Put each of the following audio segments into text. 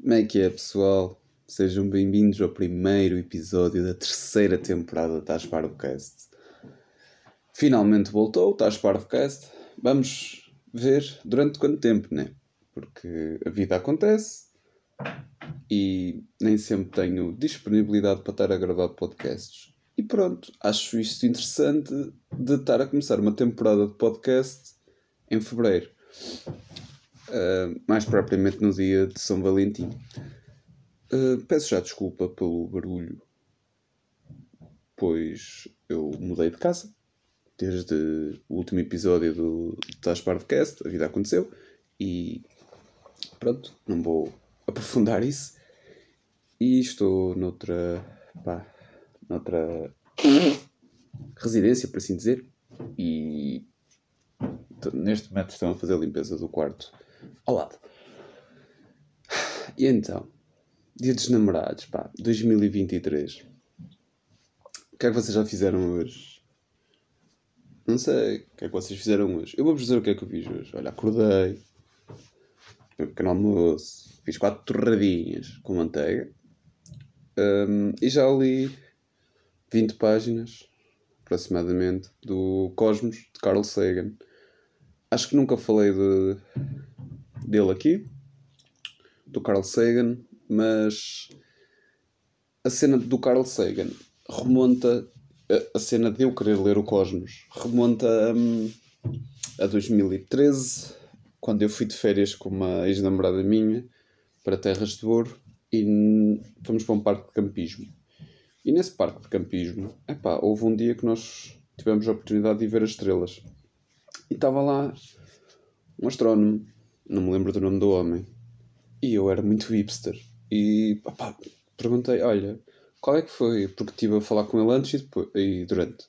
Como é que é, pessoal? Sejam bem-vindos ao primeiro episódio da terceira temporada da Asparvocast. Finalmente voltou o Asparvocast. Vamos ver durante quanto tempo, né? Porque a vida acontece e nem sempre tenho disponibilidade para estar a gravar podcasts. E pronto, acho isto interessante de estar a começar uma temporada de podcast em fevereiro. Uh, mais propriamente no dia de São Valentim. Uh, peço já desculpa pelo barulho, pois eu mudei de casa desde o último episódio do Tás Podcast, a vida aconteceu e pronto, não vou aprofundar isso. E estou noutra, pá, noutra residência, por assim dizer, e neste momento estão a fazer a limpeza do quarto ao lado. E então, dia dos namorados, pá, 2023. O que é que vocês já fizeram hoje? Não sei, o que é que vocês fizeram hoje? Eu vou-vos dizer o que é que eu fiz hoje. Olha, acordei, um pequeno almoço, fiz quatro torradinhas com manteiga um, e já li 20 páginas, aproximadamente, do Cosmos, de Carl Sagan. Acho que nunca falei de, dele aqui, do Carl Sagan, mas a cena do Carl Sagan remonta a, cena de eu querer ler o Cosmos remonta um, a 2013 quando eu fui de férias com uma ex-namorada minha para Terras de Ouro e fomos para um parque de campismo. E nesse parque de campismo epá, houve um dia que nós tivemos a oportunidade de ver as estrelas e estava lá um astrónomo não me lembro do nome do homem. E eu era muito hipster. E perguntei: olha, qual é que foi? Porque estive a falar com ele antes e, depois, e durante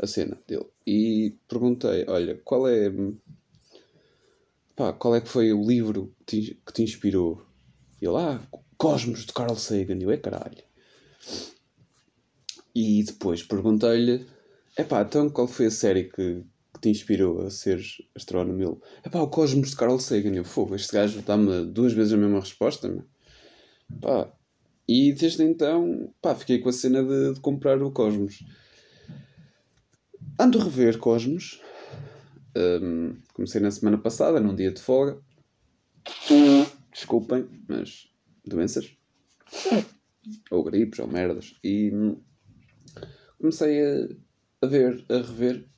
a cena dele. E perguntei: olha, qual é. Qual é que foi o livro que te, que te inspirou? E ele, ah, Cosmos de Carl Sagan. E eu, é caralho. E depois perguntei-lhe: é pá, então qual foi a série que, que te inspirou a ser astrónomo? Ele, é pá, o Cosmos de Carl Sagan. Eu, fogo, este gajo dá-me duas vezes a mesma resposta, meu. Pá. E desde então, pá, fiquei com a cena de, de comprar o Cosmos. Ando a rever Cosmos. Um, comecei na semana passada, num dia de folga. Desculpem, mas doenças. ou gripes, ou merdas. E comecei a, a ver, a rever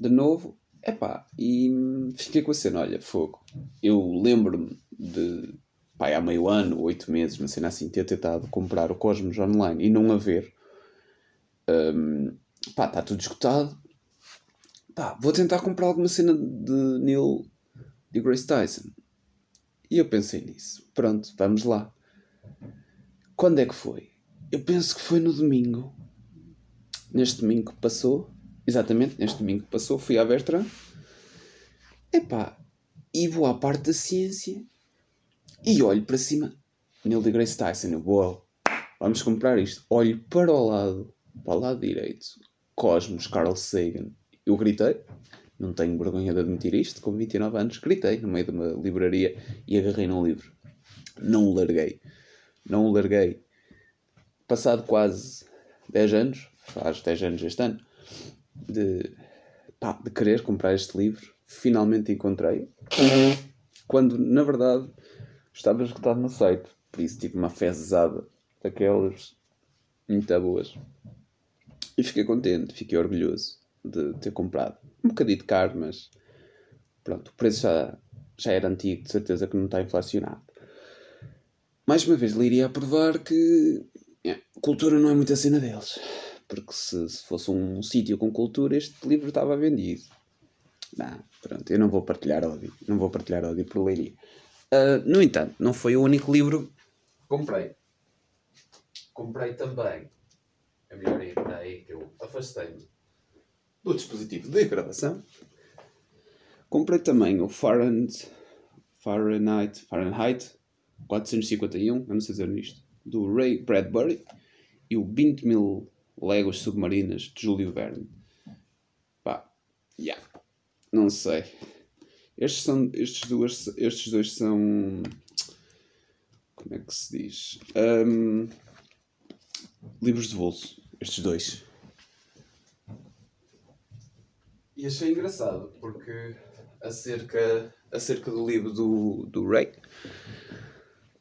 de novo, epá, e fiquei com a cena, olha, fogo. Eu lembro-me de, pá, há meio ano, oito meses, uma cena assim, ter tentado comprar o Cosmos online e não haver. Um, pá, está tudo esgotado. Pá, vou tentar comprar alguma cena de Neil de Grace Tyson. E eu pensei nisso. Pronto, vamos lá. Quando é que foi? Eu penso que foi no domingo. Neste domingo que passou, exatamente neste domingo que passou, fui à Bertrand. Epá, e vou à parte da ciência e olho para cima. Neil deGrasse Tyson, eu vou, vamos comprar isto. Olho para o lado, para o lado direito, Cosmos, Carl Sagan. Eu gritei, não tenho vergonha de admitir isto, com 29 anos, gritei no meio de uma livraria e agarrei num livro. Não o larguei. Não o larguei. Passado quase 10 anos, faz 10 anos este ano, de, pá, de querer comprar este livro. Finalmente encontrei. Quando, na verdade, estava esgotado no site. Por isso tive uma fezada daquelas muito boas. E fiquei contente, fiquei orgulhoso de ter comprado. Um bocadinho caro, mas pronto, o preço já, já era antigo, de certeza que não está inflacionado. Mais uma vez, lhe iria a provar que é, cultura não é muita cena deles. Porque se, se fosse um sítio com cultura, este livro estava vendido. Não, pronto, eu não vou partilhar ódio. Não vou partilhar ódio por leiria. Uh, no entanto, não foi o único livro que comprei. Comprei também. É melhor ir para aí que eu afastei-me do dispositivo de gravação. Comprei também o Fahrenheit, Fahrenheit, Fahrenheit 451, eu não sei dizer isto, do Ray Bradbury e o 20 mil Legos Submarinas de Júlio Verne. Pá, yeah, não sei. Estes, são, estes, duas, estes dois são. que se diz? Um, livros de bolso, estes dois. E achei engraçado, porque acerca, acerca do livro do, do Ray,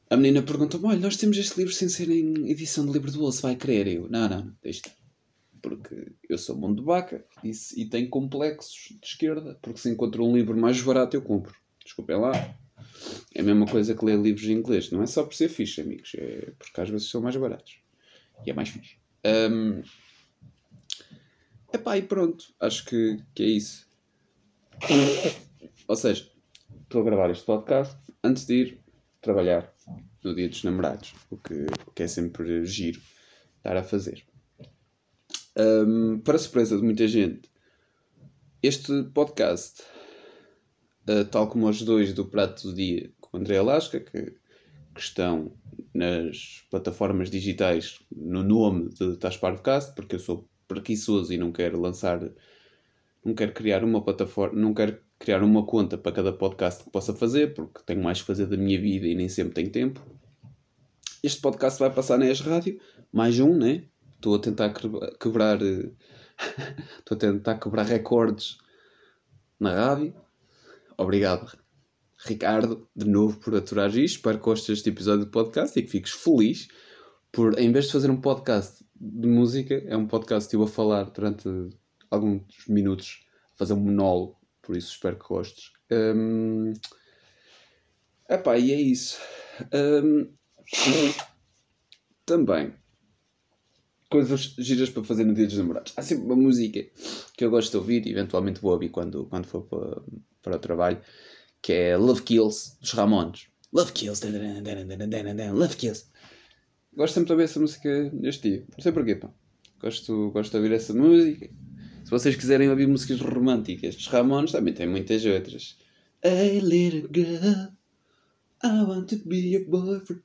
a menina perguntou-me: Olha, nós temos este livro sem ser em edição de livro de bolso, vai querer? Eu, não, não, deixa porque eu sou mundo de vaca e, e tenho complexos de esquerda, porque se encontro um livro mais barato eu compro. Desculpem lá. É a mesma coisa que ler livros em inglês. Não é só por ser fixe, amigos. É porque às vezes são mais baratos. E é mais fixe. Um, epá, e pronto. Acho que, que é isso. Ou seja, estou a gravar este podcast antes de ir trabalhar no dia dos namorados. O que, o que é sempre giro estar a fazer. Um, para surpresa de muita gente, este podcast, uh, tal como os dois do Prato do Dia com o André Alasca, que, que estão nas plataformas digitais no nome de Tasparvcast, porque eu sou preguiçoso e não quero lançar, não quero criar uma plataforma, não quero criar uma conta para cada podcast que possa fazer, porque tenho mais que fazer da minha vida e nem sempre tenho tempo. Este podcast vai passar na ES Rádio, mais um, né? Estou a tentar quebrar. Eh, estou a tentar quebrar recordes na rádio. Obrigado, Ricardo, de novo por aturar isto. Espero que gostes deste episódio do podcast e que fiques feliz por, em vez de fazer um podcast de música, é um podcast que eu a falar durante alguns minutos, a fazer um monólogo. Por isso espero que gostes. Um, epá, e é isso. Um, também coisas giras para fazer no dia dos namorados. Há sempre uma música que eu gosto de ouvir e eventualmente vou ouvir quando, quando for para, para o trabalho, que é Love Kills dos Ramones. Love Kills, Love Kills. Gosto sempre de ouvir essa música neste dia. Não sei porquê, pá. Gosto, gosto de ouvir essa música. Se vocês quiserem ouvir músicas românticas dos Ramones, também tem muitas outras. Hey little girl, I want to be your boyfriend.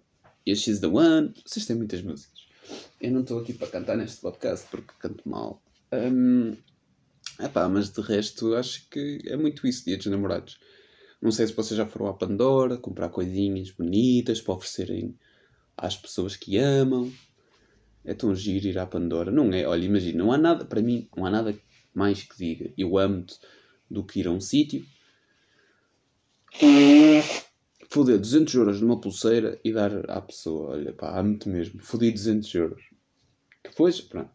Yeah, she's the one. Vocês têm muitas músicas. Eu não estou aqui para cantar neste podcast porque canto mal. Um, epá, mas de resto acho que é muito isso, dia dos namorados. Não sei se vocês já foram à Pandora comprar coisinhas bonitas para oferecerem às pessoas que amam. É tão giro ir à Pandora. Não é? Olha, imagina, não há nada, para mim, não há nada mais que diga eu amo-te do que ir a um sítio foder 200 euros numa pulseira e dar à pessoa, olha pá, amo-te mesmo, fodi 200 euros. Depois, pronto,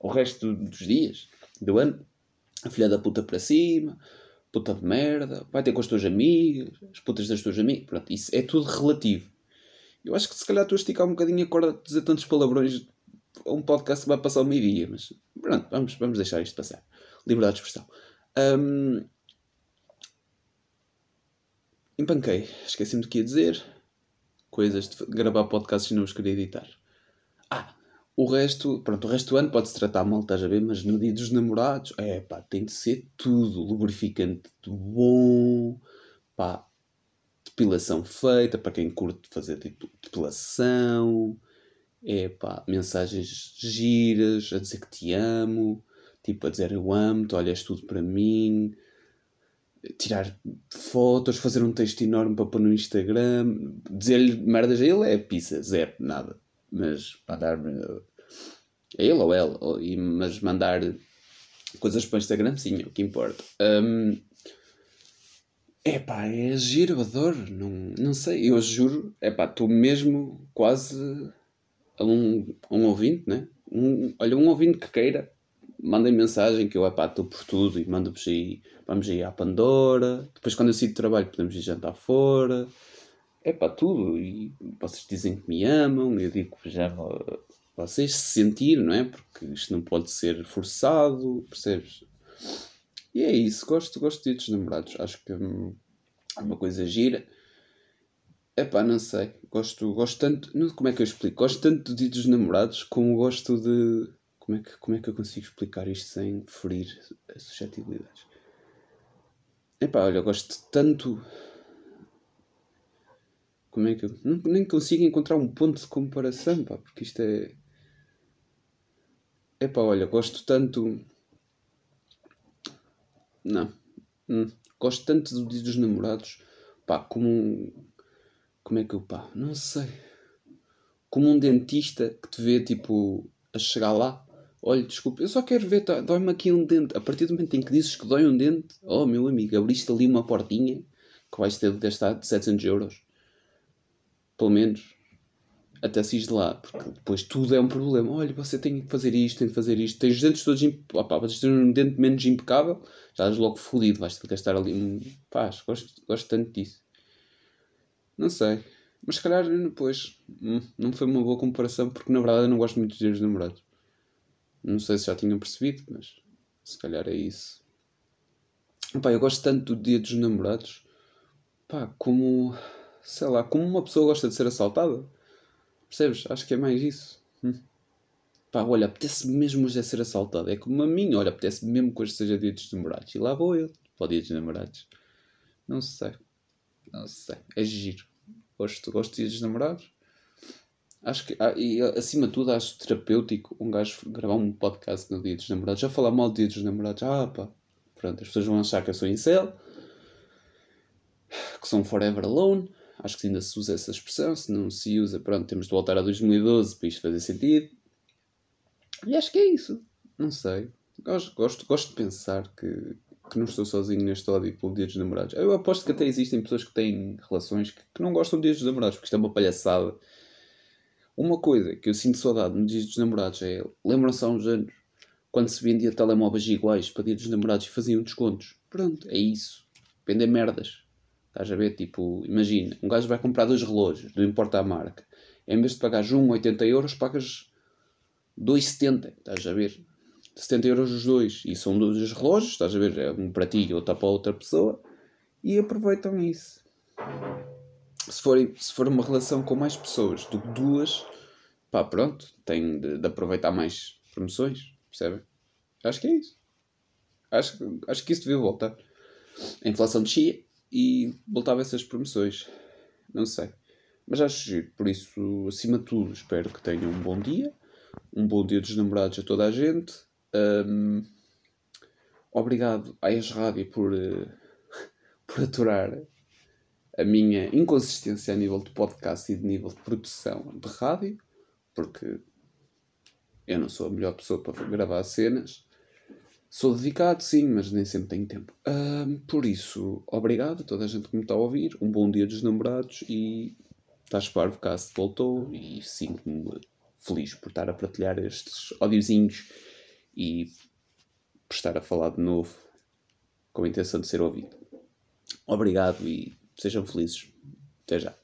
o resto dos dias, do ano, a filha da puta para cima, puta de merda, vai ter com as tuas amigas, as putas das tuas amigas, pronto, isso é tudo relativo. Eu acho que se calhar a esticar um bocadinho a corda de dizer tantos palavrões a um podcast vai passar o meio-dia, mas pronto, vamos, vamos deixar isto passar. Liberdade de expressão. Um, empanquei. Esqueci-me do que ia dizer. Coisas de gravar podcasts e não os queria editar. Ah, o resto, pronto, o resto do ano pode-se tratar mal, estás a ver? Mas no dia dos namorados, é pá, tem de ser tudo. Lubrificante bom, pá, depilação feita para quem curte fazer tipo, depilação, é pá, mensagens giras a dizer que te amo, tipo a dizer eu amo-te, olhas tudo para mim, tirar fotos, fazer um texto enorme para pôr no Instagram, dizer-lhe merdas a ele é pizza, zero, nada. Mas mandar a ele ou ela, ou, e, mas mandar coisas para o Instagram, sim, é o que importa. Um, é pá, é giro, adoro, não, não sei, eu juro, é pá, estou mesmo quase a um, a um ouvinte, né? Um, olha, um ouvinte que queira mandem mensagem que eu, estou por tudo e mando-vos aí, vamos aí à Pandora. Depois, quando eu sair de trabalho, podemos ir jantar fora. É pá, tudo. E vocês dizem que me amam, eu digo que já vocês se sentir, não é? Porque isto não pode ser forçado, percebes? E é isso, gosto, gosto de dos namorados. Acho que hum, é uma coisa gira. É pá, não sei. Gosto, gosto tanto. Não, como é que eu explico? Gosto tanto de dos namorados como gosto de como é, que, como é que eu consigo explicar isto sem ferir as suscetibilidades? Epá, olha, eu gosto tanto. Como é que eu. Não, nem consigo encontrar um ponto de comparação, pá, porque isto é. Epá, olha, gosto tanto. Não. Hum. Gosto tanto do dia dos namorados, pá, como. Como é que eu, pá, não sei. como um dentista que te vê tipo a chegar lá. Olha, desculpa, eu só quero ver, tá, dói-me aqui um dente. A partir do momento em que dizes que dói um dente, oh meu amigo, abriste ali uma portinha que vais ter de gastar de 700 euros. Pelo menos. Até saís de lá, porque depois tudo é um problema. Olha, você tem que fazer isto, tem que fazer isto. Tens os dentes todos. Imp... Opa, vocês têm um dente menos impecável, já estás logo fodido. Vais ter de gastar ali. um Paz, gosto, gosto tanto disso. Não sei. Mas se calhar depois hum, não foi uma boa comparação porque na verdade eu não gosto muito dos namorados. Não sei se já tinham percebido, mas se calhar é isso. Pá, eu gosto tanto do dia dos namorados. Pá, como. Sei lá, como uma pessoa gosta de ser assaltada. Percebes? Acho que é mais isso. Hum. Pá, olha, apetece-me mesmo hoje é ser assaltado. É como a mim, olha, apetece-me mesmo que hoje seja dia dos namorados. E lá vou eu, para o dia dos namorados. Não sei. Não sei. É giro. Gosto, gosto de dias dos namorados. Acho que, ah, e acima de tudo, acho terapêutico um gajo gravar um podcast no dia dos namorados. Já falar mal do dia dos namorados. Ah, pá. Pronto, as pessoas vão achar que eu sou incel. Que sou um forever alone. Acho que ainda se usa essa expressão. Se não se usa, pronto, temos de voltar a 2012 para isto fazer sentido. E acho que é isso. Não sei. Gosto, gosto, gosto de pensar que, que não estou sozinho neste ódio pelo Dia dos Namorados. Eu aposto que até existem pessoas que têm relações que, que não gostam do Dia dos Namorados, porque isto é uma palhaçada. Uma coisa que eu sinto saudade no Dia dos Namorados é. Lembram-se há uns anos quando se vendia telemóveis iguais para Dia dos Namorados e faziam descontos? Pronto, é isso. Vender merdas. Estás a ver? Tipo, imagina, um gajo vai comprar dois relógios, não importa a marca. Em vez de pagares um 80 euros, pagas 2,70. Estás a ver? 70 euros os dois. E são dois relógios, estás a ver? É um para ti e outro para outra pessoa. E aproveitam isso. Se for, se for uma relação com mais pessoas do que duas, pá, pronto, tem de, de aproveitar mais promoções. Percebem? Acho que é isso. Acho, acho que isso devia voltar. A inflação descia e voltava essas promoções. Não sei. Mas acho giro. Por isso, acima de tudo, espero que tenham um bom dia. Um bom dia dos namorados a toda a gente. Um, obrigado à ex Rádio por, uh, por aturar a minha inconsistência a nível de podcast e de nível de produção de rádio, porque eu não sou a melhor pessoa para gravar cenas. Sou dedicado, sim, mas nem sempre tenho tempo. Um, por isso, obrigado a toda a gente que me está a ouvir. Um bom dia dos namorados e estás parvo, cast voltou e sinto-me feliz por estar a partilhar estes audiozinhos e por estar a falar de novo com a intenção de ser ouvido. Obrigado e sejam felizes. Até já.